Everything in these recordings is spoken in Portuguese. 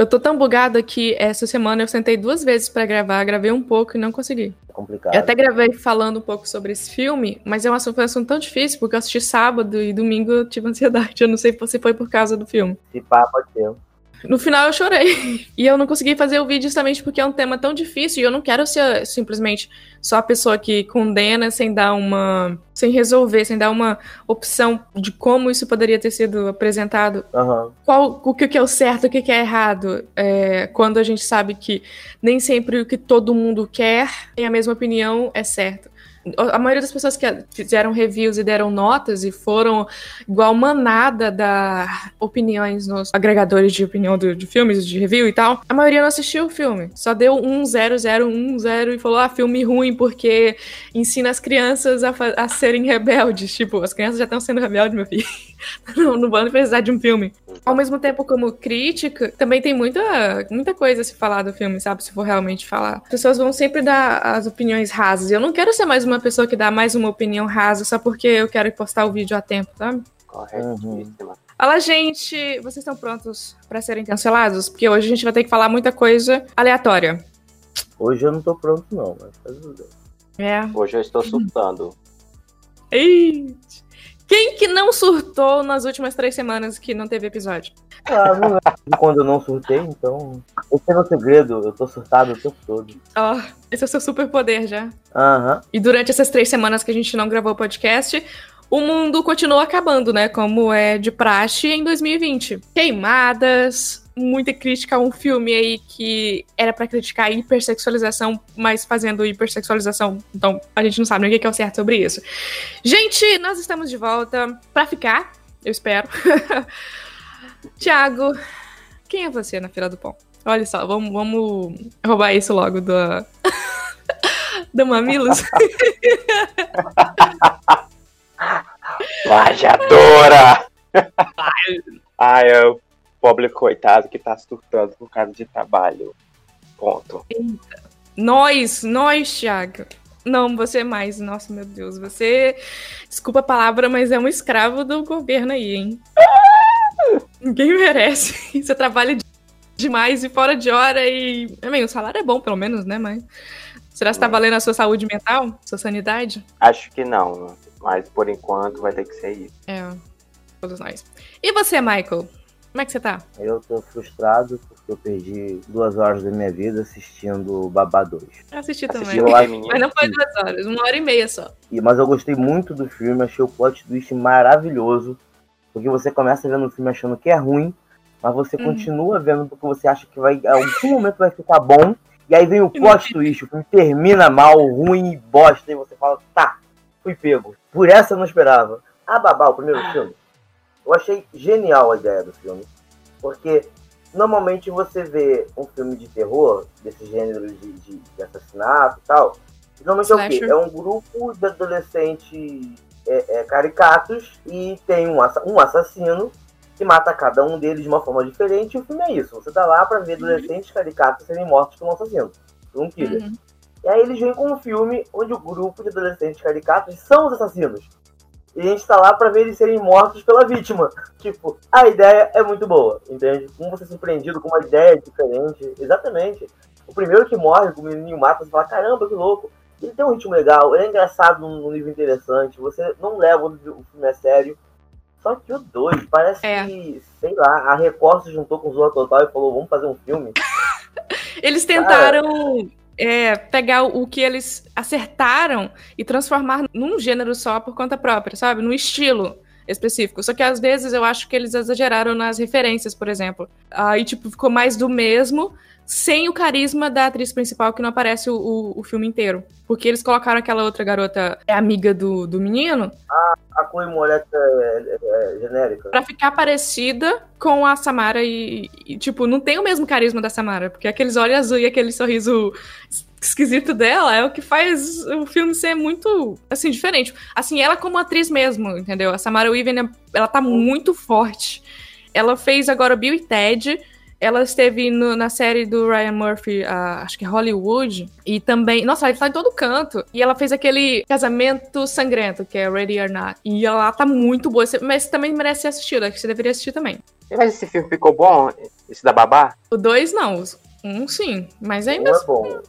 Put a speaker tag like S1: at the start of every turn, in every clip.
S1: Eu tô tão bugada que essa semana eu sentei duas vezes para gravar, gravei um pouco e não consegui.
S2: É complicado.
S1: Eu até gravei falando um pouco sobre esse filme, mas é um assunto, foi um assunto tão difícil, porque eu assisti sábado e domingo eu tive ansiedade. Eu não sei se foi por causa do filme.
S2: Se pá, pode ser.
S1: No final eu chorei. E eu não consegui fazer o vídeo justamente porque é um tema tão difícil e eu não quero ser simplesmente só a pessoa que condena sem dar uma. sem resolver, sem dar uma opção de como isso poderia ter sido apresentado.
S2: Uhum.
S1: Qual, o que é o certo, o que é errado. É, quando a gente sabe que nem sempre o que todo mundo quer tem a mesma opinião é certo a maioria das pessoas que fizeram reviews e deram notas e foram igual manada da opiniões nos agregadores de opinião do, de filmes, de review e tal, a maioria não assistiu o filme. Só deu um zero, zero, um zero e falou, ah, filme ruim porque ensina as crianças a, a serem rebeldes. Tipo, as crianças já estão sendo rebeldes, meu filho. não, não vão precisar de um filme. Ao mesmo tempo, como crítica, também tem muita, muita coisa a se falar do filme, sabe? Se for realmente falar. As pessoas vão sempre dar as opiniões rasas. Eu não quero ser mais uma pessoa que dá mais uma opinião rasa só porque eu quero postar o vídeo a tempo, sabe?
S2: Corretíssima.
S1: Fala, gente, vocês estão prontos para serem cancelados? Porque hoje a gente vai ter que falar muita coisa aleatória.
S2: Hoje eu não tô pronto, não, mas tá tudo
S1: bem. É.
S3: Hoje eu estou surtando.
S1: Eita. Quem que não surtou nas últimas três semanas que não teve episódio?
S2: Ah, não lembro quando eu não surtei, então. Esse é o segredo, eu tô surtado o tempo todo.
S1: Ó, oh, esse é o seu superpoder já.
S2: Aham. Uhum.
S1: E durante essas três semanas que a gente não gravou o podcast, o mundo continuou acabando, né? Como é de praxe em 2020. Queimadas, muita crítica a um filme aí que era para criticar a hipersexualização, mas fazendo hipersexualização. Então, a gente não sabe nem o que é o certo sobre isso. Gente, nós estamos de volta para ficar, eu espero. Tiago, quem é você na fila do pão? Olha só, vamos, vamos roubar isso logo do. do Mamilos.
S3: Lajadora! Ai, eu pobre coitado que tá surtando por causa de trabalho. Ponto.
S1: Eita. Nós, nós, Thiago. Não, você é mais. Nossa, meu Deus. Você. Desculpa a palavra, mas é um escravo do governo aí, hein? Ninguém merece. Você trabalha demais e fora de hora e. Bem, o salário é bom, pelo menos, né? Mas. Será que tá valendo a sua saúde mental? Sua sanidade?
S3: Acho que não. Mas por enquanto vai ter que ser isso.
S1: É. Todos nós. E você, Michael? Como é que você tá?
S2: Eu tô frustrado porque eu perdi duas horas da minha vida assistindo Babá 2.
S1: Eu assisti também. Lá, mas não foi duas horas, uma hora e meia só.
S2: E, mas eu gostei muito do filme, achei o plot twist maravilhoso. Porque você começa vendo o filme achando que é ruim, mas você uhum. continua vendo porque você acha que vai, em algum momento vai ficar bom. E aí vem o plot twist, o filme termina mal, ruim e bosta, e você fala, tá, fui pego. Por essa eu não esperava. Ah, Babá, o primeiro filme eu achei genial a ideia do filme, porque normalmente você vê um filme de terror, desse gênero de, de, de assassinato e tal, normalmente Slasher. é o quê? É um grupo de adolescentes é, é, caricatos e tem um, um assassino que mata cada um deles de uma forma diferente e o filme é isso. Você tá lá pra ver uhum. adolescentes caricatos serem mortos por um assassino, por um killer. Uhum. E aí eles vêm com um filme onde o grupo de adolescentes caricatos são os assassinos. E a gente tá lá pra ver eles serem mortos pela vítima. Tipo, a ideia é muito boa, entende? Como você é surpreendido com uma ideia diferente. Exatamente. O primeiro que morre, o menininho mata, você fala, caramba, que louco. Ele tem um ritmo legal, ele é engraçado num nível interessante, você não leva o filme a sério. Só que o 2, parece é. que, sei lá, a Record se juntou com o Zorra Total e falou, vamos fazer um filme.
S1: Eles tentaram Cara, é, pegar o que eles acertaram e transformar num gênero só por conta própria, sabe? Num estilo específico. Só que às vezes eu acho que eles exageraram nas referências, por exemplo. Aí, tipo, ficou mais do mesmo, sem o carisma da atriz principal que não aparece o, o, o, filme inteiro. Porque eles colocaram aquela outra garota, é amiga do, do menino.
S2: Ah, a Chloe Moretz é, é, é, genérica.
S1: Pra ficar parecida com a Samara e, e, tipo, não tem o mesmo carisma da Samara. Porque aqueles olhos azul e aquele sorriso esquisito dela é o que faz o filme ser muito, assim, diferente. Assim, ela como atriz mesmo, entendeu? A Samara Weaving, ela tá muito forte. Ela fez agora Bill e Ted ela esteve no, na série do Ryan Murphy, uh, acho que Hollywood, e também. Nossa, ela tá em todo canto. E ela fez aquele casamento sangrento, que é Ready or Not. E ela tá muito boa, mas também merece ser assistida, que você deveria assistir também.
S3: Mas esse filme ficou bom? Esse da Babá?
S1: O 2 não. Um sim. Mas ainda.
S2: Um é bom.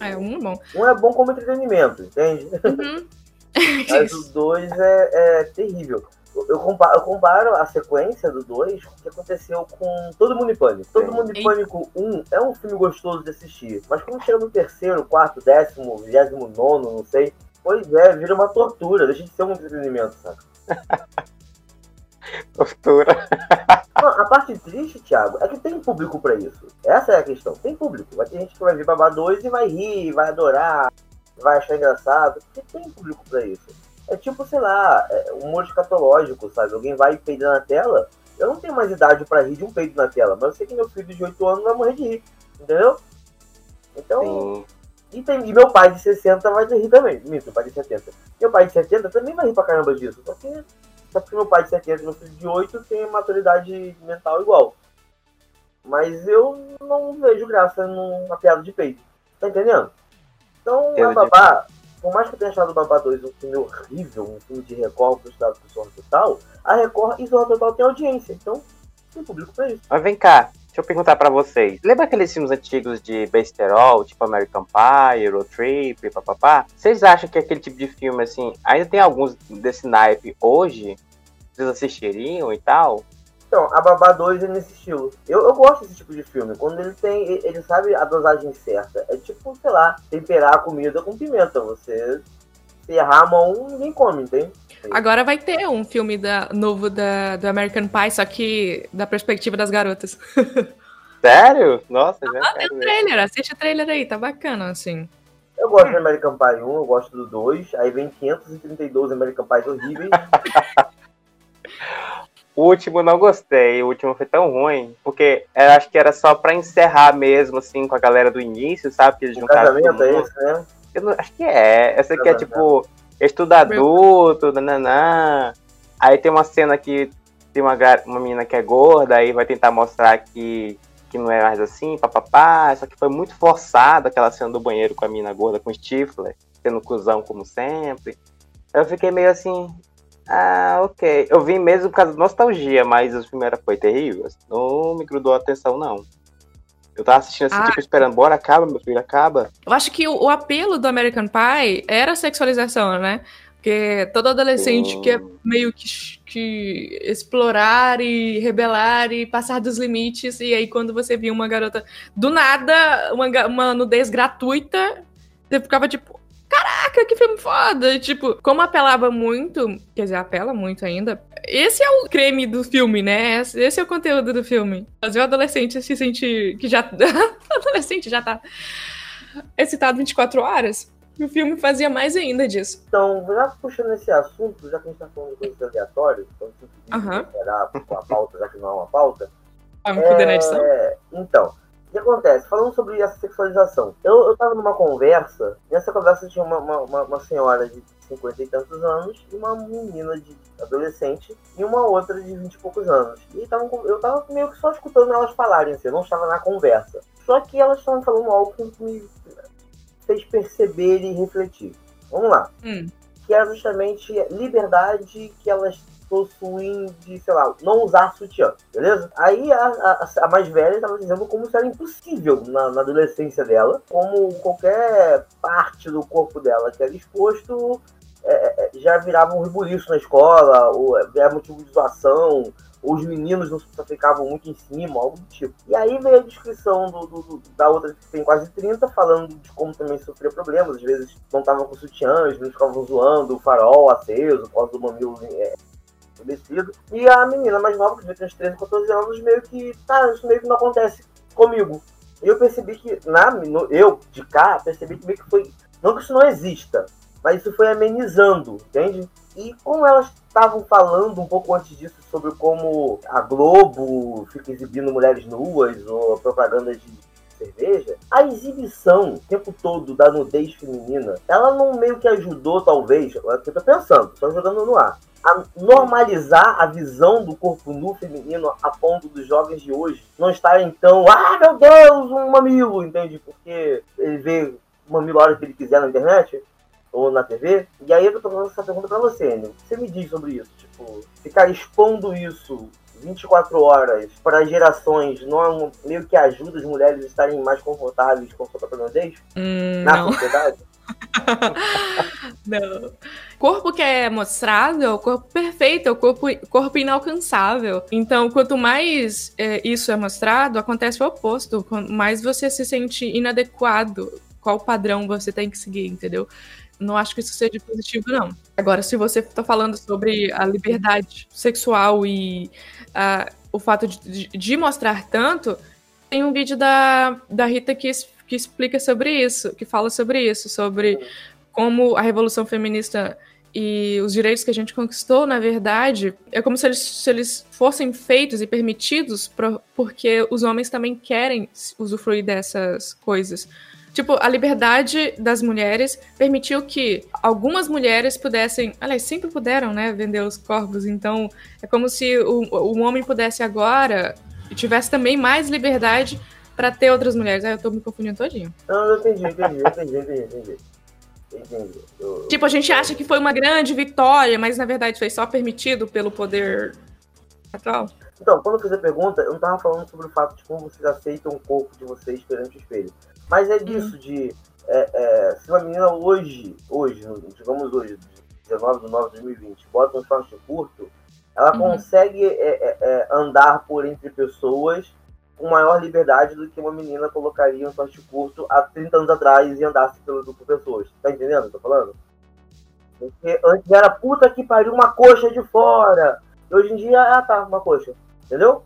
S1: É, um é bom.
S2: Um é bom como entretenimento, entende?
S1: Uhum.
S2: Mas o 2 é, é terrível. Eu comparo, eu comparo a sequência do 2 com o que aconteceu com Todo Mundo em Pânico. Todo Mundo em Pânico 1 um é um filme gostoso de assistir. Mas quando chega no terceiro, quarto, décimo, vigésimo nono, não sei. Pois é, vira uma tortura. Deixa de ser um entretenimento, sabe?
S3: Tortura.
S2: Não, a parte triste, Thiago, é que tem público pra isso. Essa é a questão. Tem público. Vai ter gente que vai ver Babá 2 e vai rir, vai adorar, vai achar engraçado. Porque tem público pra isso. É tipo, sei lá, é humor escatológico, sabe? Alguém vai e peida na tela. Eu não tenho mais idade pra rir de um peido na tela, mas eu sei que meu filho de 8 anos vai morrer de rir. Entendeu? Então. E, tem, e meu pai de 60 vai rir também. Meu pai de 70. Meu pai de 70 também vai rir pra caramba disso. Só que só porque meu pai de 70 e meu filho de 8 tem maturidade mental igual. Mas eu não vejo graça numa piada de peito. Tá entendendo? Então, a Babá, por mais que eu tenha achado o Babá 2 um filme horrível, um filme de Record frustrado por Zorra Total, a Record e Zorra Total tem audiência. Então, tem público pra isso.
S3: Mas vem cá, Deixa eu perguntar para vocês. Lembra aqueles filmes antigos de besterol, tipo American Pie, Road Trip, papapá? Vocês acham que aquele tipo de filme, assim, ainda tem alguns desse naipe hoje? Vocês assistiriam e tal?
S2: Então, a Babá 2 é nesse estilo. Eu, eu gosto desse tipo de filme. Quando ele tem. Ele sabe a dosagem certa. É tipo, sei lá, temperar a comida com pimenta. Você se errar a mão, ninguém come, entende?
S1: Agora vai ter um filme da, novo da, do American Pie, só que da perspectiva das garotas.
S3: Sério? Nossa, já
S1: ah, tem o trailer, assiste o trailer aí, tá bacana, assim.
S2: Eu gosto do American Pie 1, eu gosto do 2, aí vem 532 American Pies horríveis.
S3: O último não gostei, o último foi tão ruim, porque eu acho que era só pra encerrar mesmo, assim, com a galera do início, sabe? Que eles
S2: o casamento é esse, né?
S3: Eu não, acho que é. Essa aqui é tipo, estudo adulto, nananã. Aí tem uma cena que tem uma, uma menina que é gorda, aí vai tentar mostrar que, que não é mais assim, papapá. Só que foi muito forçada aquela cena do banheiro com a menina gorda com Stifler, sendo cuzão como sempre. Eu fiquei meio assim, ah, ok. Eu vim mesmo por causa da nostalgia, mas o filme era, foi terrível. Não me grudou a atenção, não. Eu tava assistindo assim, ah. tipo, esperando, bora, acaba, meu filho, acaba.
S1: Eu acho que o, o apelo do American Pie era a sexualização, né? Porque todo adolescente Sim. quer meio que, que, explorar e rebelar e passar dos limites. E aí, quando você via uma garota do nada, uma, uma nudez gratuita, você ficava tipo, caraca, que filme foda! Tipo, como apelava muito, quer dizer, apela muito ainda. Esse é o creme do filme, né? Esse é o conteúdo do filme. Fazer o adolescente se sentir que já. o adolescente já tá excitado 24 horas. O filme fazia mais ainda disso.
S2: Então, já puxando esse assunto, já que a gente tá falando de coisas aleatórias, então se uhum. com a pauta, já que não é uma pauta.
S1: Ah, é...
S2: Então, que acontece? Falando sobre essa sexualização, eu, eu tava numa conversa, e nessa conversa tinha uma, uma, uma senhora de 50 e tantos anos e uma menina de adolescente e uma outra de 20 e poucos anos. E tavam, eu tava meio que só escutando elas falarem, assim, eu não estava na conversa. Só que elas estavam falando algo que me fez perceber e refletir. Vamos lá. Hum. Que era justamente liberdade que elas possuem de, sei lá, não usar sutiã, beleza? Aí a, a, a mais velha estava dizendo como isso era impossível na, na, adolescência dela, como qualquer parte do corpo dela que era exposto é, é, é já virava um rebuliço na escola, ou era motivo de zoação, os meninos não ficavam muito em cima, algo do tipo. E aí veio a descrição do, do, do, da outra que tem quase 30, falando de como também sofria problemas, às vezes não estavam com sutiã, os meninos ficavam zoando o farol aceso, por causa do mamilo é, E a menina mais nova, que devia ter uns 13, 14 anos, meio que, tá, isso meio que não acontece comigo. Eu percebi que, na, no, eu, de cá, percebi que meio que foi, não que isso não exista, mas isso foi amenizando, entende? E como elas estavam falando um pouco antes disso sobre como a Globo fica exibindo mulheres nuas ou propaganda de cerveja, a exibição o tempo todo da nudez feminina, ela não meio que ajudou, talvez, eu tô pensando, só jogando no ar, a normalizar a visão do corpo nu feminino a ponto dos jovens de hoje não estarem tão, ah, meu Deus, um mamilo, entende? Porque ele vê o mamilo a hora que ele quiser na internet ou na TV. E aí eu tô fazendo essa pergunta pra você, Enio. Você me diz sobre isso? Tipo, ficar expondo isso 24 horas para gerações não meio que ajuda as mulheres a estarem mais confortáveis com sua própria nudez?
S1: Hum,
S2: na
S1: não.
S2: sociedade?
S1: não. Corpo que é mostrado é o corpo perfeito, é o corpo, corpo inalcançável. Então, quanto mais é, isso é mostrado, acontece o oposto. Quanto mais você se sente inadequado, qual padrão você tem que seguir, entendeu? Não acho que isso seja positivo, não. Agora, se você está falando sobre a liberdade sexual e uh, o fato de, de, de, mostrar tanto, tem um vídeo da, da Rita que, que explica sobre isso, que fala sobre isso, sobre como a revolução feminista e os direitos que a gente conquistou, na verdade, é como se eles, se eles fossem feitos e permitidos pra, porque os homens também querem usufruir dessas coisas. Tipo, a liberdade das mulheres permitiu que algumas mulheres pudessem, aliás, sempre puderam, né, vender os corpos. Então, é como se o, o homem pudesse agora e tivesse também mais liberdade para ter outras mulheres. Ah, eu tô me confundindo todinho.
S2: Não, eu entendi, entendi, entendi, entendi, entendi. entendi. Eu...
S1: Tipo, a gente acha que foi uma grande vitória, mas na verdade foi só permitido pelo poder atual.
S2: Então, quando eu fiz a pergunta, eu não tava falando sobre o fato de como vocês aceitam o corpo de vocês perante o espelho. Mas é disso, uhum. de é, é, se uma menina hoje, hoje, digamos hoje, 19 de 9 de 2020, bota um short curto, ela uhum. consegue é, é, é, andar por entre pessoas com maior liberdade do que uma menina colocaria um short curto há 30 anos atrás e andasse pelo grupo de pessoas. Tá entendendo o que eu tô falando? Porque antes era puta que pariu uma coxa de fora. E hoje em dia, ah tá, uma coxa. Entendeu?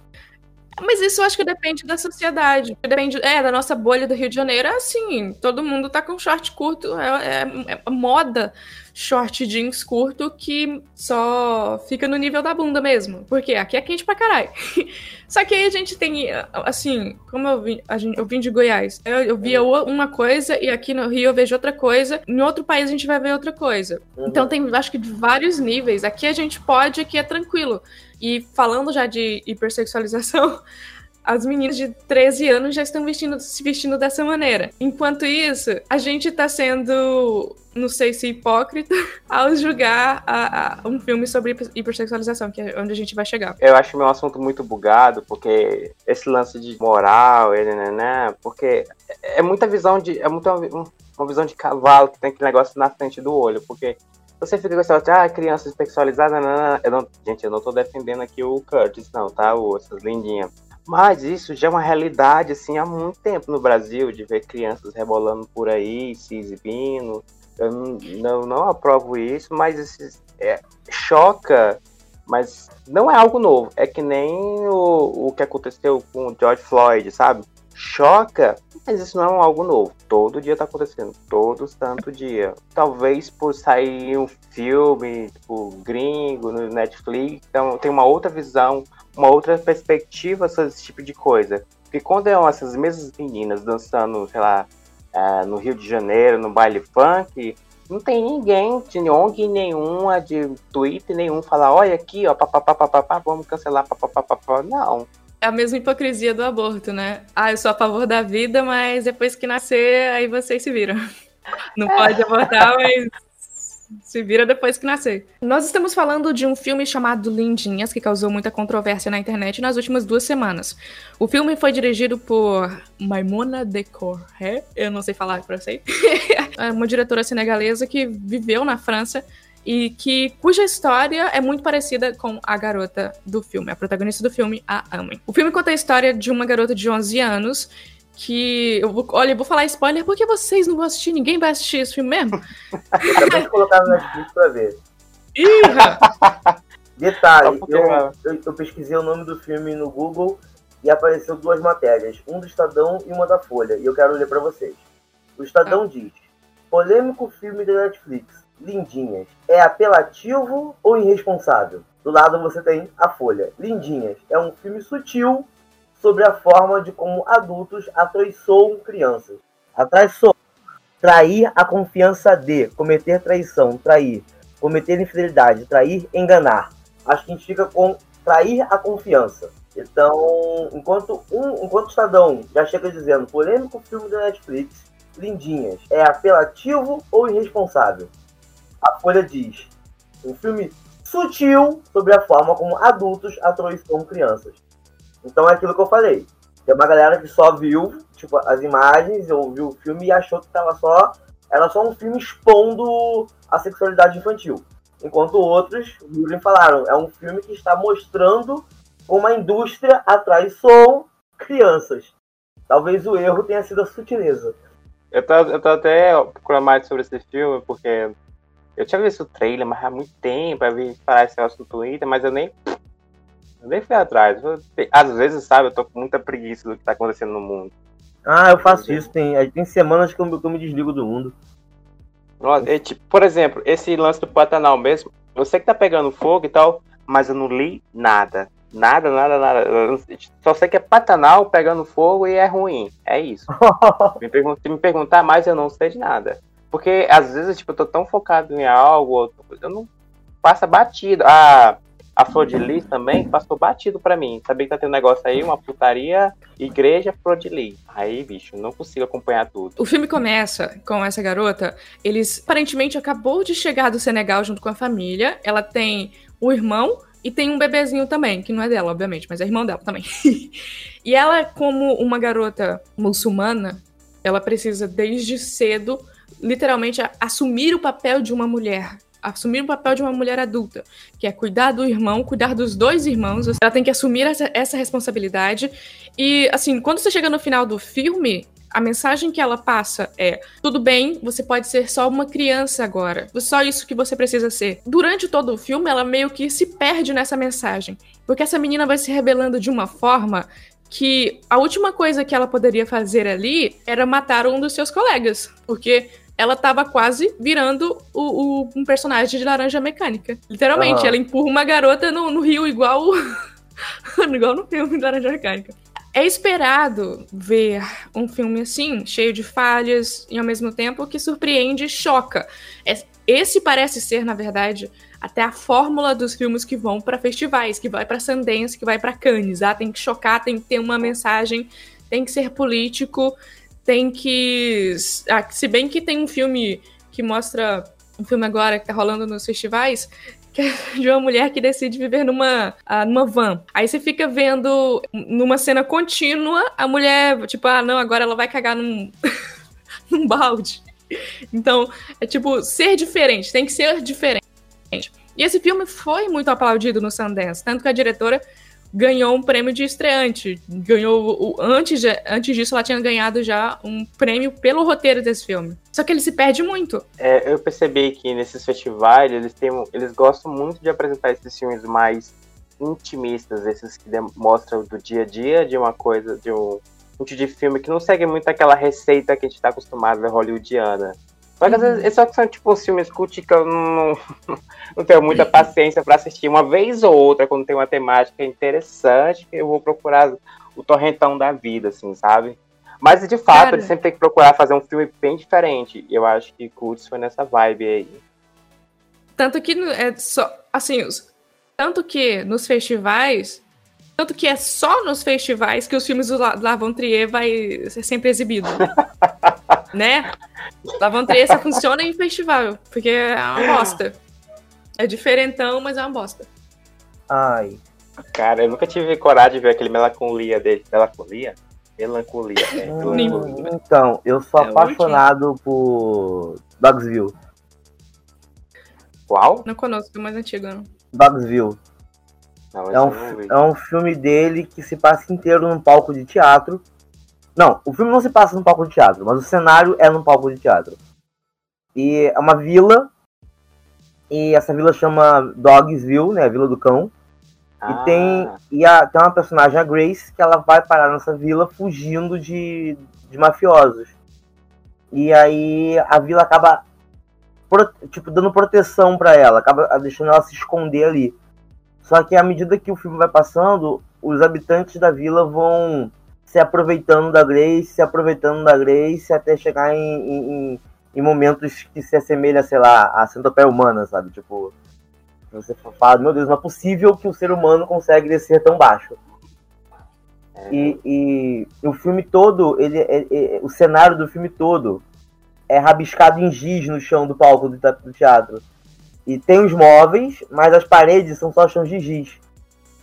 S1: Mas isso eu acho que depende da sociedade. Depende, é, da nossa bolha do Rio de Janeiro, é assim, todo mundo tá com short curto, é, é, é moda short jeans curto que só fica no nível da bunda mesmo. Porque aqui é quente pra caralho. só que aí a gente tem, assim, como eu vim, gente, eu vim de Goiás, eu, eu via uma coisa e aqui no Rio eu vejo outra coisa, em outro país a gente vai ver outra coisa. Uhum. Então tem, acho que, de vários níveis. Aqui a gente pode, aqui é tranquilo. E falando já de hipersexualização, as meninas de 13 anos já estão vestindo, se vestindo dessa maneira. Enquanto isso, a gente está sendo, não sei se hipócrita, ao julgar a, a, um filme sobre hipersexualização, que é onde a gente vai chegar.
S3: Eu acho meu assunto muito bugado, porque esse lance de moral, ele, né, né, porque é muita visão de. É muita, uma visão de cavalo que tem aquele negócio na frente do olho, porque você fica com essa ah, criança sexualizada, não, não, eu não, gente, eu não tô defendendo aqui o Curtis, não, tá? O, essas lindinhas. Mas isso já é uma realidade, assim, há muito tempo no Brasil, de ver crianças rebolando por aí, se exibindo. Eu não, não, não aprovo isso, mas isso é, choca, mas não é algo novo. É que nem o, o que aconteceu com o George Floyd, sabe? Choca, mas isso não é algo novo. Todo dia tá acontecendo. Todo santo dia. Talvez por sair um filme, tipo, gringo, no Netflix, então tem uma outra visão uma outra perspectiva sobre esse tipo de coisa. Porque quando é essas mesmas meninas dançando, sei lá, uh, no Rio de Janeiro, no baile funk, não tem ninguém de ONG nenhuma, de Twitter nenhum, falar, olha aqui, ó, papapá, vamos cancelar, papapá, não.
S1: É a mesma hipocrisia do aborto, né? Ah, eu sou a favor da vida, mas depois que nascer, aí vocês se viram. Não pode abortar, mas se vira depois que nascer. Nós estamos falando de um filme chamado Lindinhas, que causou muita controvérsia na internet nas últimas duas semanas. O filme foi dirigido por Maimona Decoré, eu não sei falar francês, é uma diretora senegalesa que viveu na França e que cuja história é muito parecida com a garota do filme, a protagonista do filme, a Amy. O filme conta a história de uma garota de 11 anos que. Eu vou, olha, eu vou falar spoiler porque vocês não vão assistir, ninguém vai assistir esse filme mesmo.
S2: Acabei de colocar no Netflix pra ver.
S1: Ih!
S2: Detalhe, eu, eu, eu, pesquisei o nome do filme no Google e apareceu duas matérias, um do Estadão e uma da Folha, e eu quero ler para vocês. O Estadão ah. diz: polêmico filme da Netflix, Lindinhas, é apelativo ou irresponsável? Do lado você tem a Folha. Lindinhas é um filme sutil sobre a forma de como adultos atraiçoam crianças. Atraiçoam. Trair a confiança de, cometer traição, trair, cometer infidelidade, trair, enganar. Acho que a gente fica com trair a confiança. Então, enquanto um, enquanto o Estadão já chega dizendo polêmico filme da Netflix, Lindinhas, é apelativo ou irresponsável? A Folha diz, um filme sutil sobre a forma como adultos atroiçam crianças. Então é aquilo que eu falei. Tem uma galera que só viu, tipo, as imagens, ou viu o filme e achou que tava só. Era só um filme expondo a sexualidade infantil. Enquanto outros, viram falaram, é um filme que está mostrando como a indústria atraiçou crianças. Talvez o erro tenha sido a sutileza.
S3: Eu tô, eu tô até procurando mais sobre esse filme, porque eu tinha visto o trailer, mas há muito tempo, eu vi falar esse negócio no Twitter, mas eu nem, eu nem fui atrás. Às vezes, sabe, eu tô com muita preguiça do que tá acontecendo no mundo.
S2: Ah, eu faço isso. Tem, tem semanas que eu, que eu me desligo do mundo.
S3: Nossa, tipo, por exemplo, esse lance do Pantanal mesmo, eu sei que tá pegando fogo e tal, mas eu não li nada. Nada, nada, nada. Só sei que é Pantanal pegando fogo e é ruim. É isso. me pergunta, se me perguntar mais, eu não sei de nada. Porque às vezes, tipo, eu tô tão focado em algo, eu não passa batido. A, a Flor de Lis também passou batido pra mim. Sabia que tá tendo um negócio aí, uma putaria, igreja Flor de Lis. Aí, bicho, não consigo acompanhar tudo.
S1: O filme começa com essa garota. Eles aparentemente acabou de chegar do Senegal junto com a família. Ela tem o irmão e tem um bebezinho também, que não é dela, obviamente, mas é irmão dela também. e ela, como uma garota muçulmana, ela precisa desde cedo, literalmente, assumir o papel de uma mulher. Assumir o papel de uma mulher adulta, que é cuidar do irmão, cuidar dos dois irmãos. Ela tem que assumir essa, essa responsabilidade. E, assim, quando você chega no final do filme, a mensagem que ela passa é: tudo bem, você pode ser só uma criança agora. Só isso que você precisa ser. Durante todo o filme, ela meio que se perde nessa mensagem. Porque essa menina vai se rebelando de uma forma que a última coisa que ela poderia fazer ali era matar um dos seus colegas. Porque ela tava quase virando o, o um personagem de laranja mecânica. Literalmente, uhum. ela empurra uma garota no, no rio igual. igual no filme de Laranja Mecânica. É esperado ver um filme assim, cheio de falhas, e ao mesmo tempo que surpreende e choca. É, esse parece ser, na verdade, até a fórmula dos filmes que vão para festivais, que vai para Sundance, que vai para Cannes. Ah, tem que chocar, tem que ter uma mensagem, tem que ser político, tem que. Ah, se bem que tem um filme que mostra. Um filme agora que tá rolando nos festivais, de uma mulher que decide viver numa, uh, numa van. Aí você fica vendo numa cena contínua a mulher, tipo, ah, não, agora ela vai cagar num, num balde. Então, é tipo, ser diferente, tem que ser diferente. E esse filme foi muito aplaudido no Sundance, tanto que a diretora ganhou um prêmio de estreante. Ganhou. O, antes, antes disso, ela tinha ganhado já um prêmio pelo roteiro desse filme. Só que ele se perde muito.
S3: É, eu percebi que nesses festivais eles, têm, eles gostam muito de apresentar esses filmes mais intimistas, esses que mostram do dia a dia de uma coisa, de um, tipo de filme que não segue muito aquela receita que a gente está acostumado ver hollywoodiana. Só que às vezes uhum. só que são tipo filmes cult que eu não, não tenho muita paciência para assistir uma vez ou outra, quando tem uma temática interessante, eu vou procurar o torrentão da vida, assim, sabe? Mas de fato, Cara. ele sempre tem que procurar fazer um filme bem diferente. E eu acho que Cults foi nessa vibe aí.
S1: Tanto que é só. Assim, tanto que nos festivais. Tanto que é só nos festivais que os filmes do Lavon Trier vai ser sempre exibido. né? Só funciona em festival, porque é uma bosta. É diferentão, mas é uma bosta.
S2: Ai.
S3: Cara, eu nunca tive coragem de ver aquele melancolia dele. Melancolia? Melancolia. É,
S2: hum, então, eu sou é apaixonado por Dogsville.
S3: Qual?
S1: Não conosco, é mais antigo. Não.
S2: Dogsville. Não, é, um, é um filme dele que se passa inteiro num palco de teatro. Não, o filme não se passa num palco de teatro, mas o cenário é num palco de teatro. E é uma vila e essa vila chama Dogsville, né? A Vila do Cão. Ah. E tem e a, tem uma personagem, a Grace, que ela vai parar nessa vila fugindo de, de mafiosos. E aí a vila acaba tipo dando proteção para ela, acaba deixando ela se esconder ali. Só que à medida que o filme vai passando, os habitantes da vila vão se aproveitando da Grace, se aproveitando da Grace até chegar em, em, em momentos que se assemelha, sei lá, a centopeia humana, sabe? Tipo, você fala, meu Deus, não é possível que o ser humano consegue descer tão baixo. É. E, e, o filme todo, ele, é, é, o cenário do filme todo é rabiscado em giz no chão do palco do, do teatro. E tem os móveis, mas as paredes são só chão de giz.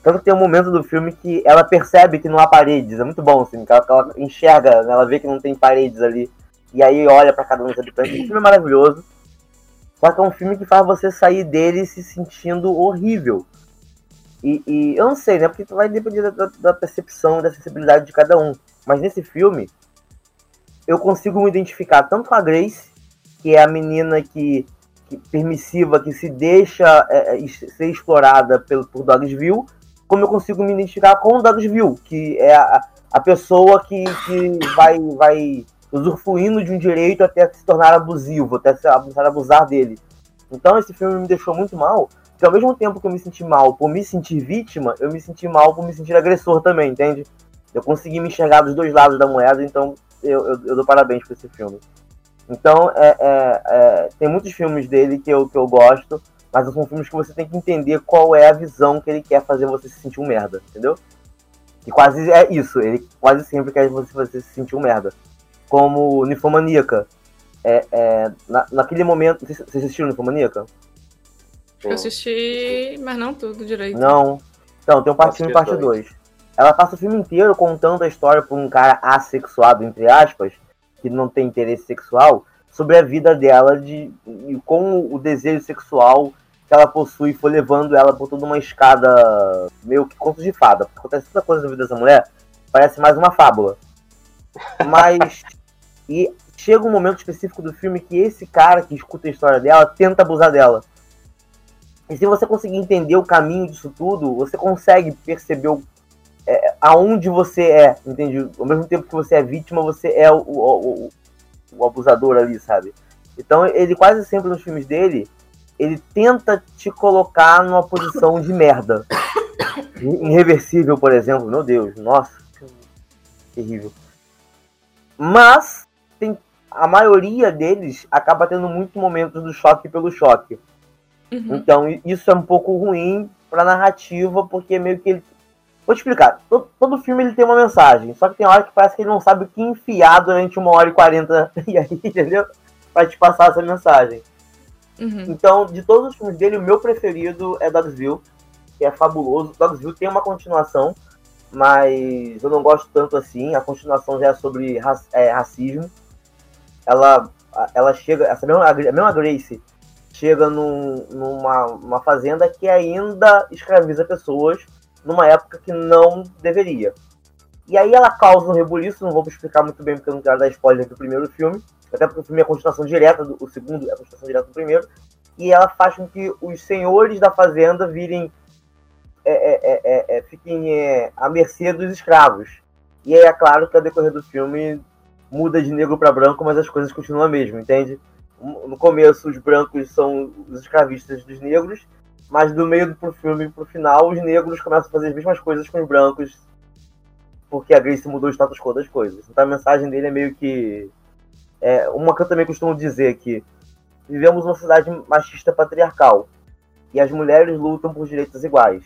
S2: Tanto que tem um momento do filme que ela percebe que não há paredes. É muito bom, assim, que ela, que ela enxerga, ela vê que não tem paredes ali. E aí olha para cada um dos habitantes. O filme é maravilhoso. Só que é um filme que faz você sair dele se sentindo horrível. E, e eu não sei, né? Porque vai depender da, da percepção, da sensibilidade de cada um. Mas nesse filme, eu consigo me identificar tanto com a Grace, que é a menina que, que permissiva, que se deixa é, é ser explorada pelo, por Dogsville, como eu consigo me identificar com o Dogsville, que é a, a pessoa que, que vai, vai usufruindo de um direito até se tornar abusivo, até se abusar dele. Então esse filme me deixou muito mal, porque ao mesmo tempo que eu me senti mal por me sentir vítima, eu me senti mal por me sentir agressor também, entende? Eu consegui me enxergar dos dois lados da moeda, então eu, eu, eu dou parabéns por esse filme. Então, é, é, é, tem muitos filmes dele que eu, que eu gosto, mas são filmes que você tem que entender qual é a visão que ele quer fazer você se sentir um merda, entendeu? E quase é isso, ele quase sempre quer você, você se sentir um merda. Como Ninfomaníaca. É, é, na, naquele momento. Vocês assistiram Ninfomaníaca?
S1: Eu assisti, mas não tudo direito.
S2: Não. Então, tem um parte 1 e parte 2. Ela passa o filme inteiro contando a história por um cara assexuado, entre aspas, que não tem interesse sexual, sobre a vida dela de, e como o desejo sexual que ela possui foi levando ela por toda uma escada meio que conto de fada. Porque acontece tanta coisa na vida dessa mulher, parece mais uma fábula. Mas. e chega um momento específico do filme que esse cara que escuta a história dela tenta abusar dela. E se você conseguir entender o caminho disso tudo, você consegue perceber o é, aonde você é, entende? Ao mesmo tempo que você é vítima, você é o, o, o abusador ali, sabe? Então ele quase sempre nos filmes dele, ele tenta te colocar numa posição de merda. Irreversível, por exemplo, meu Deus, nossa, terrível. Mas tem a maioria deles acaba tendo muitos momentos do choque pelo choque. Uhum. Então isso é um pouco ruim pra narrativa, porque meio que ele Vou te explicar. Todo, todo filme ele tem uma mensagem. Só que tem hora que parece que ele não sabe o que enfiar durante uma hora e quarenta. E aí, entendeu? Pra te passar essa mensagem. Uhum. Então, de todos os filmes dele, o meu preferido é Dogsville, que é fabuloso. Dogsville tem uma continuação, mas eu não gosto tanto assim. A continuação já é sobre é, racismo. Ela, ela chega, essa mesma, a mesma Grace chega num, numa fazenda que ainda escraviza pessoas numa época que não deveria. E aí ela causa um rebuliço, não vou explicar muito bem porque eu não quero dar spoiler do primeiro filme, até porque o filme é a continuação direta, do, o segundo é a continuação direta do primeiro, e ela faz com que os senhores da fazenda virem, é, é, é, é, é fiquem é, à mercê dos escravos. E aí é claro que ao decorrer do filme muda de negro para branco, mas as coisas continuam a mesma, entende? No começo os brancos são os escravistas dos negros, mas do meio pro filme pro final, os negros começam a fazer as mesmas coisas com os brancos, porque a Grace mudou o status quo das coisas. Então a mensagem dele é meio que. É, uma que eu também costumo dizer que vivemos uma sociedade machista patriarcal e as mulheres lutam por direitos iguais.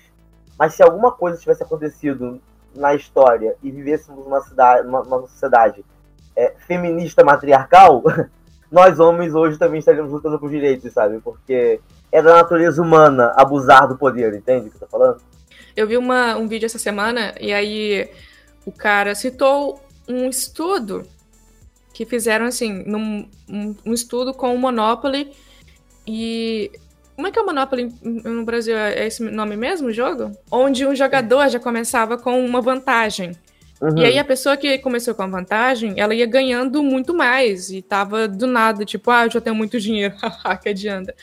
S2: Mas se alguma coisa tivesse acontecido na história e vivêssemos uma, cidade, uma, uma sociedade é, feminista matriarcal, nós homens hoje também estaríamos lutando por direitos, sabe? Porque é da natureza humana abusar do poder, entende o que eu tô falando?
S1: Eu vi uma, um vídeo essa semana e aí o cara citou um estudo que fizeram assim, num, um, um estudo com o Monopoly e como é que é o Monopoly no Brasil? É esse nome mesmo, o jogo? Onde um jogador já começava com uma vantagem. Uhum. E aí a pessoa que começou com a vantagem, ela ia ganhando muito mais. E tava do nada, tipo, ah, eu já tenho muito dinheiro, que adianta.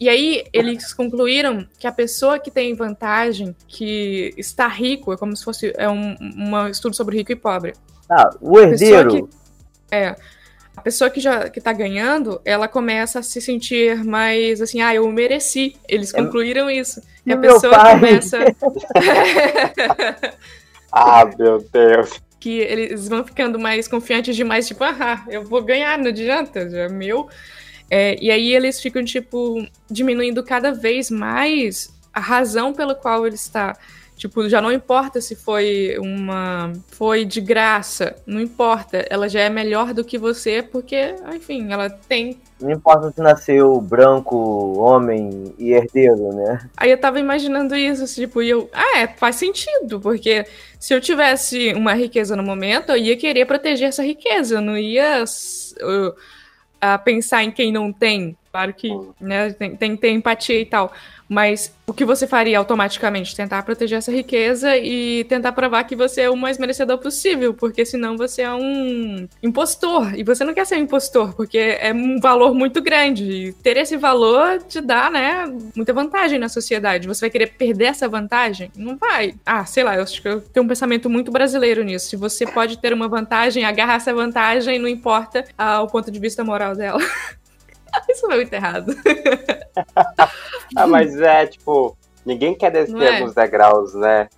S1: E aí eles concluíram que a pessoa que tem vantagem, que está rico, é como se fosse é um, um estudo sobre rico e pobre.
S2: Ah, o herdeiro.
S1: Que, é. A pessoa que já que tá ganhando, ela começa a se sentir mais assim, ah, eu mereci. Eles concluíram isso. E a pessoa pai. começa.
S3: ah, meu Deus.
S1: Que eles vão ficando mais confiantes demais, tipo, ah, eu vou ganhar, não adianta, já é meu. É, e aí eles ficam, tipo, diminuindo cada vez mais a razão pela qual ele está Tipo, já não importa se foi uma. Foi de graça. Não importa. Ela já é melhor do que você, porque, enfim, ela tem.
S2: Não importa se nasceu branco, homem e herdeiro, né?
S1: Aí eu tava imaginando isso, assim, tipo, e eu. Ah, é, faz sentido, porque se eu tivesse uma riqueza no momento, eu ia querer proteger essa riqueza. Eu não ia. Eu, a pensar em quem não tem. Claro que né, tem, tem que ter empatia e tal. Mas o que você faria automaticamente? Tentar proteger essa riqueza e tentar provar que você é o mais merecedor possível, porque senão você é um impostor. E você não quer ser um impostor, porque é um valor muito grande. E ter esse valor te dá, né, muita vantagem na sociedade. Você vai querer perder essa vantagem? Não vai. Ah, sei lá, eu acho que eu tenho um pensamento muito brasileiro nisso. Se você pode ter uma vantagem, agarrar essa vantagem, não importa ah, o ponto de vista moral dela. Isso foi muito errado.
S3: ah, mas é, tipo, ninguém quer descer é? alguns degraus, né?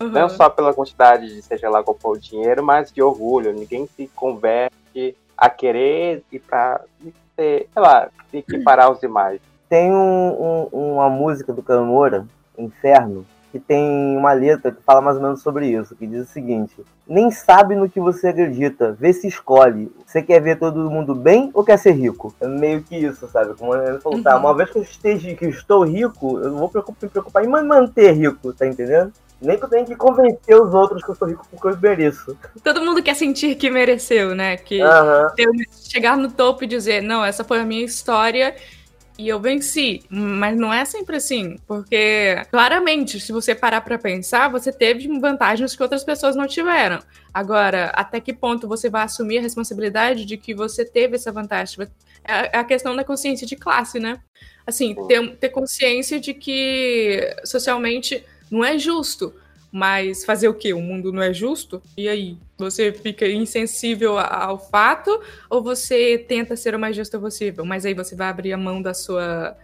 S3: Uhum. Não só pela quantidade de, seja lá qual for o dinheiro, mas de orgulho. Ninguém se converte a querer e pra ser, sei lá, se equiparar os demais.
S2: Tem um, um, uma música do Camora, Inferno, que tem uma letra que fala mais ou menos sobre isso, que diz o seguinte: Nem sabe no que você acredita, vê se escolhe. Você quer ver todo mundo bem ou quer ser rico? É meio que isso, sabe? Como ele falou, tá, uhum. tá, uma vez que eu, esteja, que eu estou rico, eu não vou me preocupar em me manter rico, tá entendendo? Nem que eu tenha que convencer os outros que eu sou rico porque eu mereço.
S1: Todo mundo quer sentir que mereceu, né? Que uhum. chegar no topo e dizer, não, essa foi a minha história e eu venci. Mas não é sempre assim, porque claramente, se você parar para pensar, você teve vantagens que outras pessoas não tiveram. Agora, até que ponto você vai assumir a responsabilidade de que você teve essa vantagem? É, é a questão da consciência de classe, né? Assim, ter, ter consciência de que socialmente não é justo. Mas fazer o quê? O mundo não é justo? E aí? Você fica insensível ao fato ou você tenta ser o mais justo possível? Mas aí você vai abrir a mão da sua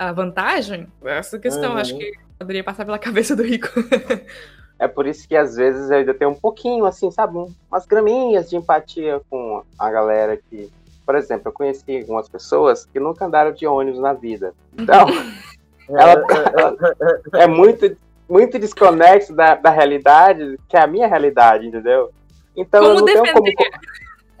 S1: a vantagem? Essa questão, uhum. acho que poderia passar pela cabeça do rico.
S3: é por isso que às vezes eu ainda tenho um pouquinho, assim, sabe, umas graminhas de empatia com a galera que. Por exemplo, eu conheci algumas pessoas que nunca andaram de ônibus na vida. Então, ela, ela é muito muito desconexo da, da realidade, que é a minha realidade, entendeu? Então como eu não defender? tenho como.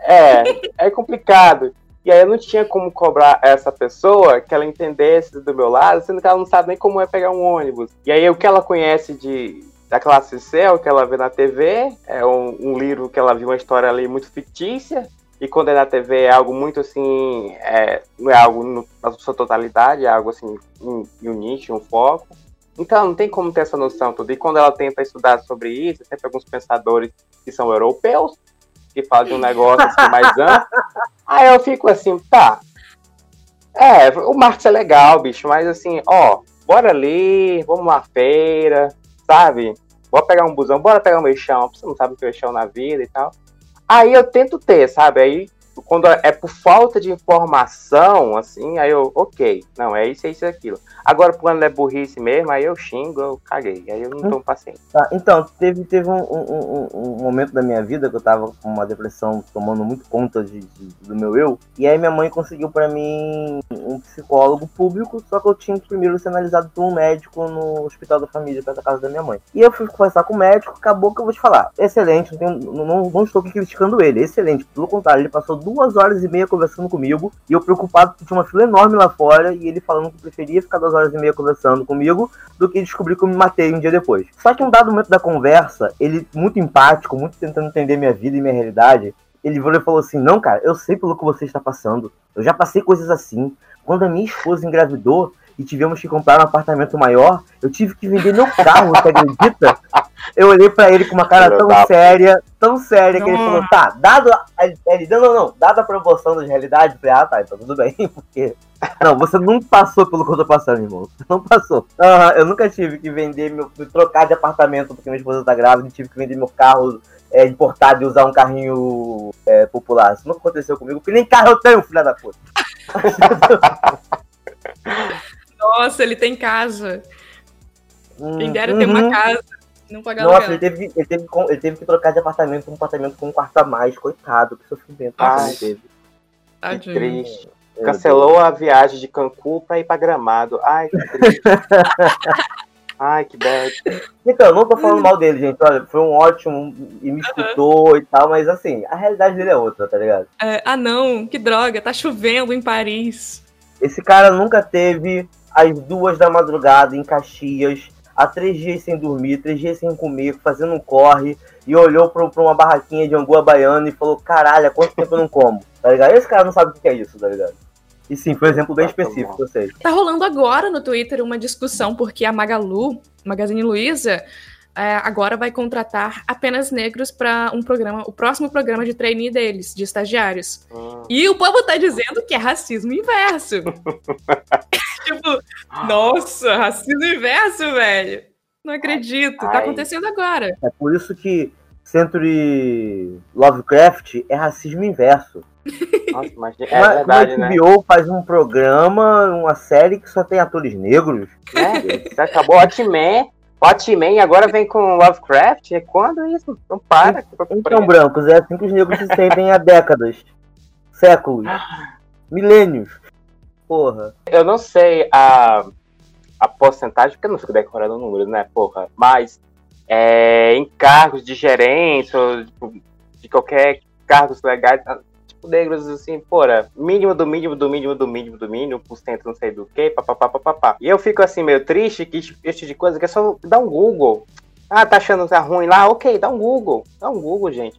S3: É, é complicado. E aí eu não tinha como cobrar essa pessoa que ela entendesse do meu lado, sendo que ela não sabe nem como é pegar um ônibus. E aí o que ela conhece de da classe C, é o que ela vê na TV, é um, um livro que ela viu uma história ali muito fictícia, e quando é na TV é algo muito assim, é, não é algo no, na sua totalidade, é algo assim, um, um nicho, um foco. Então, não tem como ter essa noção toda. E quando ela tenta estudar sobre isso, sempre alguns pensadores que são europeus, que fazem um negócio assim, mais amplo. Aí eu fico assim, tá. É, o Marx é legal, bicho, mas assim, ó, bora ali, vamos uma feira, sabe? Bora pegar um busão, bora pegar um eixão, você não sabe o que é eixão na vida e tal. Aí eu tento ter, sabe? Aí quando é por falta de informação, assim, aí eu, ok, não, é isso, é isso, é aquilo. Agora, quando é burrice mesmo, aí eu xingo, eu caguei, aí eu não tô paciente.
S2: Tá, então, teve, teve um, um, um, momento da minha vida que eu tava com uma depressão tomando muito conta de, de do meu eu, e aí minha mãe conseguiu para mim um psicólogo público, só que eu tinha que primeiro ser analisado por um médico no hospital da família, perto da casa da minha mãe. E eu fui conversar com o médico, acabou que eu vou te falar, excelente, não, tenho, não, não, não estou aqui criticando ele, excelente, pelo contrário, ele passou duas horas e meia conversando comigo, e eu preocupado porque tinha uma fila enorme lá fora, e ele falando que preferia ficar duas horas e meia conversando comigo, do que descobrir que eu me matei um dia depois. Só que um dado momento da conversa, ele, muito empático, muito tentando entender minha vida e minha realidade, ele falou assim: Não, cara, eu sei pelo que você está passando. Eu já passei coisas assim. Quando a minha esposa engravidou e tivemos que comprar um apartamento maior, eu tive que vender meu carro, você acredita? Eu olhei para ele com uma cara tão séria, tão séria, que ele falou, tá, dado. Ele, não, não, não, dada a proporção da realidade, eu falei, ah, tá, então tudo bem, porque. Não, você não passou pelo que eu tô passando, irmão. Você não passou. Uhum, eu nunca tive que vender meu. trocar de apartamento porque minha esposa tá grávida, tive que vender meu carro é, importado e usar um carrinho é, popular. Isso nunca aconteceu comigo, porque nem carro eu tenho, filha da puta.
S1: Nossa, ele tem casa. Quem dera uhum. ter uma uhum. casa não pagar Nossa,
S2: ele teve, ele, teve, ele teve que trocar de apartamento para um apartamento com um quarto a mais. Coitado, que sofrimento
S3: Ai, teve. Que triste. Cancelou a viagem de Cancún para ir para Gramado. Ai, que triste. Ai, que bad.
S2: Então, eu não tô falando mal dele, gente. Olha, foi um ótimo e me escutou e tal, mas assim, a realidade dele é outra, tá ligado?
S1: É, ah, não, que droga, tá chovendo em Paris.
S2: Esse cara nunca teve às duas da madrugada em Caxias, há três dias sem dormir, três dias sem comer, fazendo um corre, e olhou pra, pra uma barraquinha de angola baiana e falou: caralho, há quanto tempo eu não como? Tá ligado? Esse cara não sabe o que é isso, tá ligado? E sim, foi um exemplo bem específico, eu sei.
S1: Tá rolando agora no Twitter uma discussão, porque a Magalu, Magazine Luiza, agora vai contratar apenas negros para um programa, o próximo programa de trainee deles, de estagiários.
S3: Hum.
S1: E o povo tá dizendo que é racismo inverso. tipo, nossa, racismo inverso, velho. Não acredito, tá
S3: Ai.
S1: acontecendo agora.
S2: É por isso que Century Lovecraft é racismo inverso.
S3: Nossa, mas é
S2: Uma-
S3: verdade,
S2: uma
S3: né?
S2: HBO faz um programa, uma série que só tem atores negros.
S3: Você acabou Watchmen. Watchmen agora vem com Lovecraft. É quando isso? Não para.
S2: Então, brancos, é assim que os negros se sentem há décadas, séculos, milênios. Porra.
S3: Eu não sei a, a porcentagem, porque eu não fico decorando números, né, porra? Mas é, em cargos de gerência ou tipo, de qualquer cargos legais, negros assim, porra, mínimo do mínimo do mínimo do mínimo do mínimo, por cento não sei do que, papapá, papapá. E eu fico assim meio triste que esse tipo de coisa que é só dar um Google. Ah, tá achando que tá ruim lá? Ok, dá um Google. Dá um Google, gente.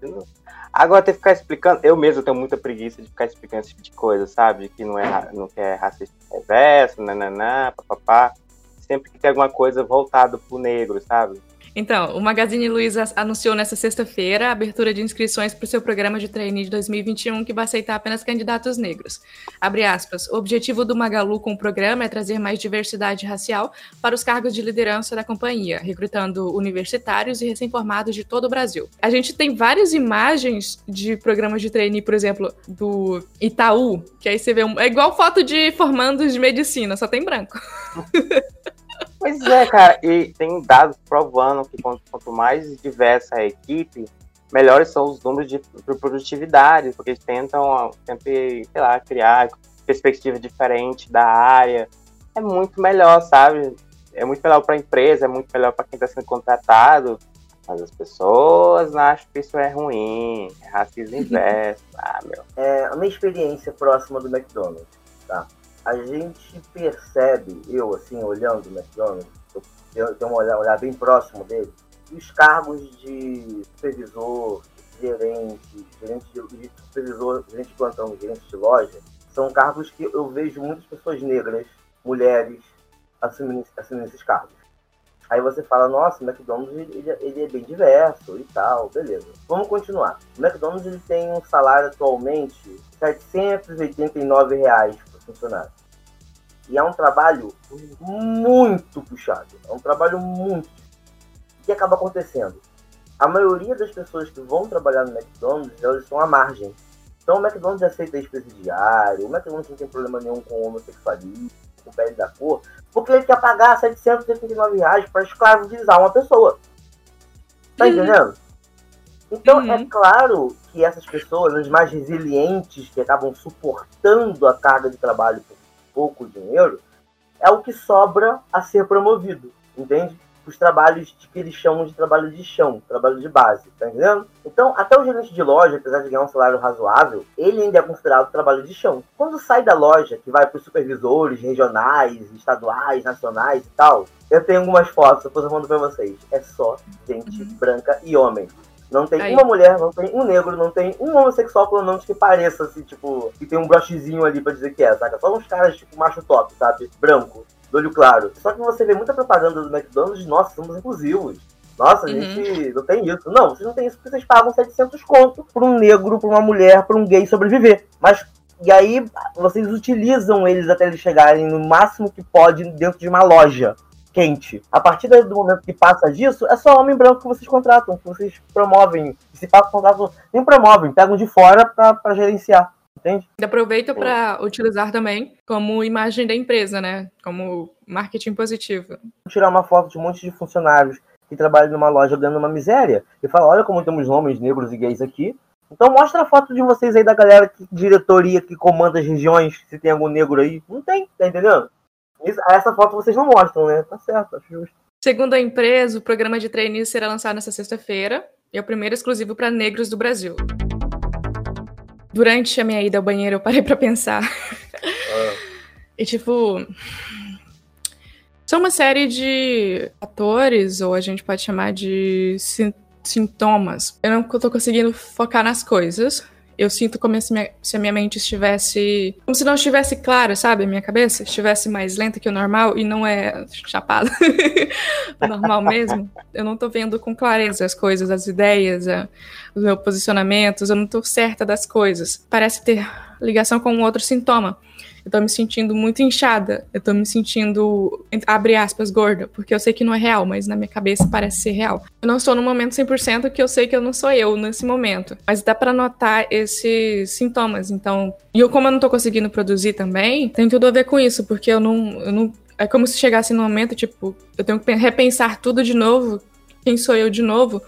S3: Agora ter que ficar explicando, eu mesmo tenho muita preguiça de ficar explicando esse tipo de coisa, sabe? Que não é, não quer racista reverso, nananã, papapá. Sempre que tem alguma coisa voltado pro negro, sabe?
S1: Então, o Magazine Luiza anunciou nesta sexta-feira a abertura de inscrições para o seu programa de trainee de 2021, que vai aceitar apenas candidatos negros. Abre aspas. O objetivo do Magalu com o programa é trazer mais diversidade racial para os cargos de liderança da companhia, recrutando universitários e recém-formados de todo o Brasil. A gente tem várias imagens de programas de trainee, por exemplo, do Itaú, que aí você vê um, é igual foto de formandos de medicina, só tem branco.
S3: Pois é, cara, e tem dados provando que quanto, quanto mais diversa a equipe, melhores são os números de pro- produtividade, porque eles tentam sempre, sei lá, criar perspectiva diferente da área. É muito melhor, sabe? É muito melhor para a empresa, é muito melhor para quem está sendo contratado. Mas as pessoas acham que isso é ruim, é racismo inverso. Ah, meu.
S2: É, a minha experiência próxima do McDonald's, tá? A gente percebe, eu assim, olhando o McDonald's, eu, tenho um olhar, olhar bem próximo dele, os cargos de supervisor, gerente, gerente de, supervisor, gerente de plantão, gerente de loja, são cargos que eu vejo muitas pessoas negras, mulheres, assumindo, assumindo esses cargos. Aí você fala, nossa, o McDonald's ele, ele é bem diverso e tal, beleza. Vamos continuar. O McDonald's ele tem um salário atualmente de 789 reais por funcionário. E é um trabalho muito puxado. É um trabalho muito. O que acaba acontecendo? A maioria das pessoas que vão trabalhar no McDonald's, elas estão à margem. Então o McDonald's aceita ex-presidiário, o McDonald's não tem problema nenhum com homossexualismo, com pele da cor, porque ele quer pagar 789 reais para escravizar uma pessoa. Tá
S1: Uhum.
S2: entendendo? Então
S1: Uhum.
S2: é claro que essas pessoas, as mais resilientes, que acabam suportando a carga de trabalho por pouco dinheiro, é o que sobra a ser promovido, entende? Os trabalhos de- que eles chamam de trabalho de chão, trabalho de base, tá entendendo? Então, até o gerente de loja, apesar de ganhar um salário razoável, ele ainda é considerado trabalho de chão. Quando sai da loja, que vai para os supervisores regionais, estaduais, nacionais e tal, eu tenho algumas fotos, eu mando pra vocês. É só gente branca e homem. Não tem
S1: Aí.
S2: uma mulher, não tem um negro, não tem um homossexual, pelo menos que pareça, assim, tipo, que tem um brochezinho ali pra dizer que é, saca? Só uns caras, tipo, macho top, sabe? Branco, do olho claro. Só que você vê muita propaganda do McDonald's de, nossa, somos inclusivos. Nossa, a
S1: Uhum.
S2: gente não tem isso. Não, vocês não tem isso porque vocês pagam 700 conto por um negro, por uma mulher, por um gay sobreviver. Mas, e aí, vocês utilizam eles até eles chegarem no máximo que pode dentro de uma loja quente. A partir do momento que passa disso, é só homem branco que vocês contratam, que vocês promovem. Se passa o contrato, nem promovem, pegam de fora pra gerenciar. Entende?
S1: Aproveita para utilizar também como imagem da empresa, né? Como marketing positivo.
S2: Tirar uma foto de um monte de funcionários que trabalham numa loja ganhando uma miséria e fala: olha como temos homens negros e gays aqui. Então mostra a foto de vocês aí da galera que diretoria que comanda as regiões, se tem algum negro aí. Não tem, tá entendendo? Essa foto vocês não mostram, né? Tá certo, acho justo.
S1: Segundo a empresa, o programa de trainees será lançado nesta sexta-feira e é o primeiro exclusivo para negros do Brasil. Durante a minha ida ao banheiro, eu parei para pensar. Ah. e tipo, são uma série de fatores, ou a gente pode chamar de sintomas. Eu não tô conseguindo focar nas coisas. Eu sinto como se, minha, se a minha mente estivesse. Como se não estivesse clara, sabe? A minha cabeça estivesse mais lenta que o normal e não é chapada. normal mesmo. Eu não tô vendo com clareza as coisas, as ideias, a, os meus posicionamentos. Eu não tô certa das coisas. Parece ter ligação com um outro sintoma eu tô me sentindo muito inchada, eu tô me sentindo, abre aspas, gorda, porque eu sei que não é real, mas na minha cabeça parece ser real. Eu não estou no momento 100% que eu sei que eu não sou eu nesse momento, mas dá para notar esses sintomas, então, e eu como eu não tô conseguindo produzir também, tem tudo a ver com isso, porque eu não, eu não é como se chegasse num momento, tipo, eu tenho que repensar tudo de novo, quem sou eu de novo,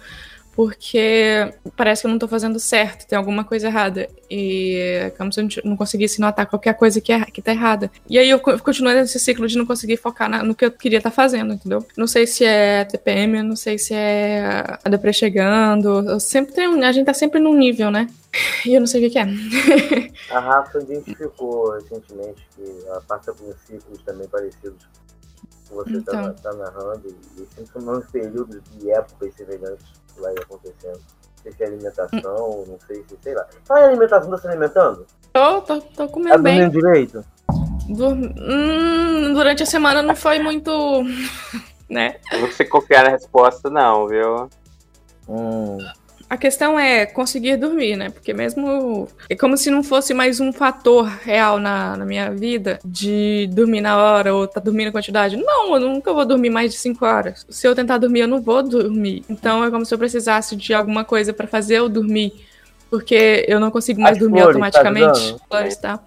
S1: porque parece que eu não tô fazendo certo, tem alguma coisa errada. E é como se eu não conseguisse notar qualquer coisa que, é, que tá errada. E aí eu continuo nesse ciclo de não conseguir focar na, no que eu queria estar tá fazendo, entendeu? Não sei se é TPM, não sei se é a deprê chegando. Eu sempre tenho, a gente tá sempre num nível, né? E eu não sei o que, que
S2: é. a Rafa identificou recentemente que ela passa por ciclos também parecidos que você tá então. tá, narrando. E sempre são períodos de épocas semelhantes vai acontecendo. Não sei se é alimentação, não sei se, sei lá. Fala em alimentação, tá se alimentando?
S1: Tô, tô, tô comendo
S2: tá
S1: bem.
S2: Tá direito?
S1: Dur... Hum, durante a semana não foi muito, né?
S3: Não vou você confiar na resposta não, viu?
S2: Hum.
S1: A questão é conseguir dormir, né? Porque mesmo. É como se não fosse mais um fator real na, na minha vida de dormir na hora ou tá dormindo a quantidade. Não, eu nunca vou dormir mais de 5 horas. Se eu tentar dormir, eu não vou dormir. Então é como se eu precisasse de alguma coisa para fazer eu dormir. Porque eu não consigo mais
S2: As
S1: dormir
S2: flores,
S1: automaticamente.
S2: Tá,
S1: tá?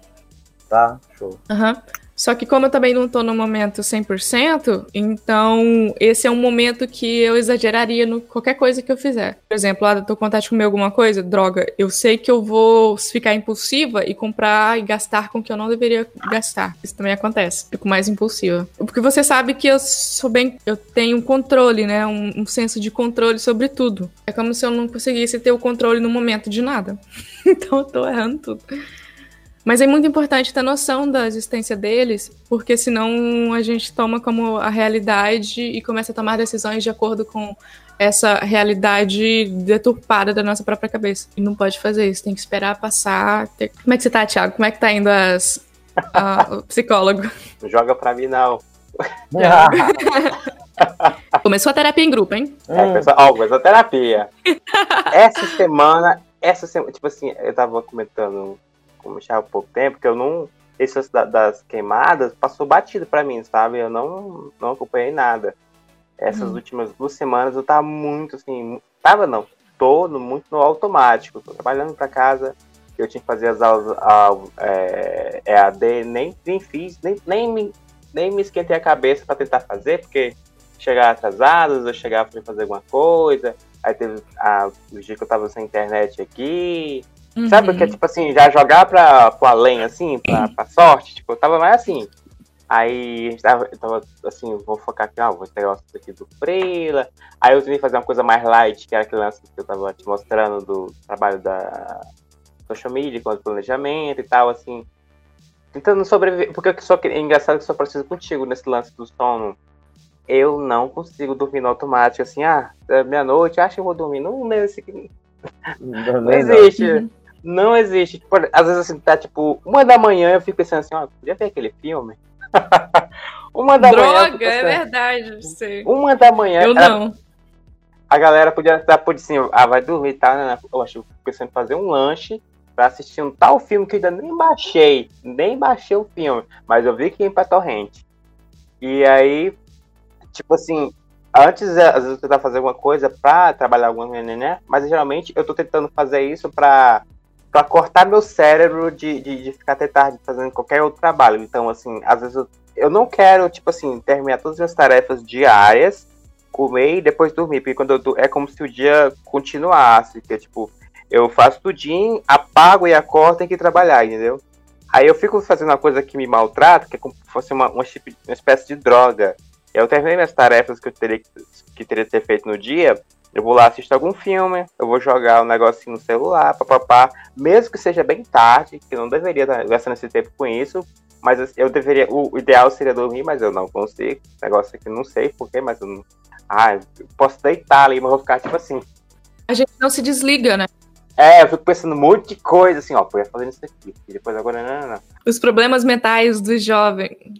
S2: Tá, show.
S1: Aham. Uhum. Só que como eu também não tô no momento 100%, então esse é um momento que eu exageraria no qualquer coisa que eu fizer. Por exemplo, ah, tô com vontade de comer alguma coisa, droga, eu sei que eu vou ficar impulsiva e comprar e gastar com o que eu não deveria gastar. Isso também acontece. Fico mais impulsiva. Porque você sabe que eu sou bem, eu tenho um controle, né, um, um senso de controle sobre tudo. É como se eu não conseguisse ter o controle no momento de nada. então eu tô errando tudo. Mas é muito importante ter noção da existência deles, porque senão a gente toma como a realidade e começa a tomar decisões de acordo com essa realidade deturpada da nossa própria cabeça. E não pode fazer isso, tem que esperar passar. Como é que você tá, Thiago? Como é que tá indo as, a, o psicólogo?
S3: Joga pra mim, não.
S1: Começou a terapia em grupo, hein?
S3: É, pessoal, ó, começou a terapia. essa semana, essa semana, tipo assim, eu tava comentando como já há pouco tempo, que eu não. Esse das queimadas passou batido para mim, sabe? Eu não, não acompanhei nada. Essas uhum. últimas duas semanas eu tava muito assim. Tava não, tô no, muito no automático. Tô trabalhando para casa, eu tinha que fazer as aulas é, EAD, nem, nem fiz, nem, nem, me, nem me esquentei a cabeça para tentar fazer, porque chegar atrasados, eu chegava para fazer alguma coisa. Aí teve a, o dia que eu tava sem internet aqui, Uhum. Sabe? Que é tipo assim, já jogar pra, pro além, assim, pra, pra sorte. Tipo, eu tava mais assim. Aí eu tava, eu tava assim, vou focar aqui, ó, vou pegar o assunto aqui do Freila. Aí eu tentei fazer uma coisa mais light, que era aquele lance que eu tava te mostrando do trabalho da social media, com o planejamento e tal, assim. Tentando sobreviver, porque eu só, é engraçado que eu só preciso contigo nesse lance do sono. Eu não consigo dormir no automático, assim, ah, é meia-noite, acho que eu vou dormir. Não, nesse. Não, não existe. Não. Não existe. Tipo, às vezes assim, tá tipo, uma da manhã eu fico pensando assim, ó, podia ver aquele filme?
S1: uma da Droga, manhã. Droga, é verdade, sei.
S3: Uma da manhã.
S1: Eu não.
S3: A galera podia estar, podia assim, ah, vai dormir, tá? Né? Eu acho que pensando em fazer um lanche pra assistir um tal filme que eu ainda nem baixei. Nem baixei o filme, mas eu vi que ia pra torrente. E aí, tipo assim, antes, às vezes eu tentava fazer alguma coisa pra trabalhar alguma né? Mas geralmente eu tô tentando fazer isso pra para cortar meu cérebro de, de, de, ficar até tarde fazendo qualquer outro trabalho. Então, assim, às vezes eu, eu não quero, tipo assim, terminar todas as minhas tarefas diárias, comer e depois dormir, porque quando eu é como se o dia continuasse, que é tipo, eu faço tudinho, apago e acordo, tenho que trabalhar, entendeu? Aí eu fico fazendo uma coisa que me maltrata, que é como se fosse uma, uma, espécie de droga, Eu terminei minhas tarefas que eu teria que teria que ter feito no dia, eu vou lá assistir algum filme, eu vou jogar um negocinho no celular, papapá, mesmo que seja bem tarde, que eu não deveria estar gastando esse tempo com isso, mas eu deveria, o ideal seria dormir, mas eu não consigo, negócio aqui não sei porquê, mas eu não, ah, eu posso deitar ali, mas vou ficar tipo assim.
S1: A gente não se desliga, né?
S3: É, eu fico pensando um monte de coisa, assim, ó, eu ia fazendo isso aqui, e depois agora, não, não, não.
S1: Os problemas mentais do jovem.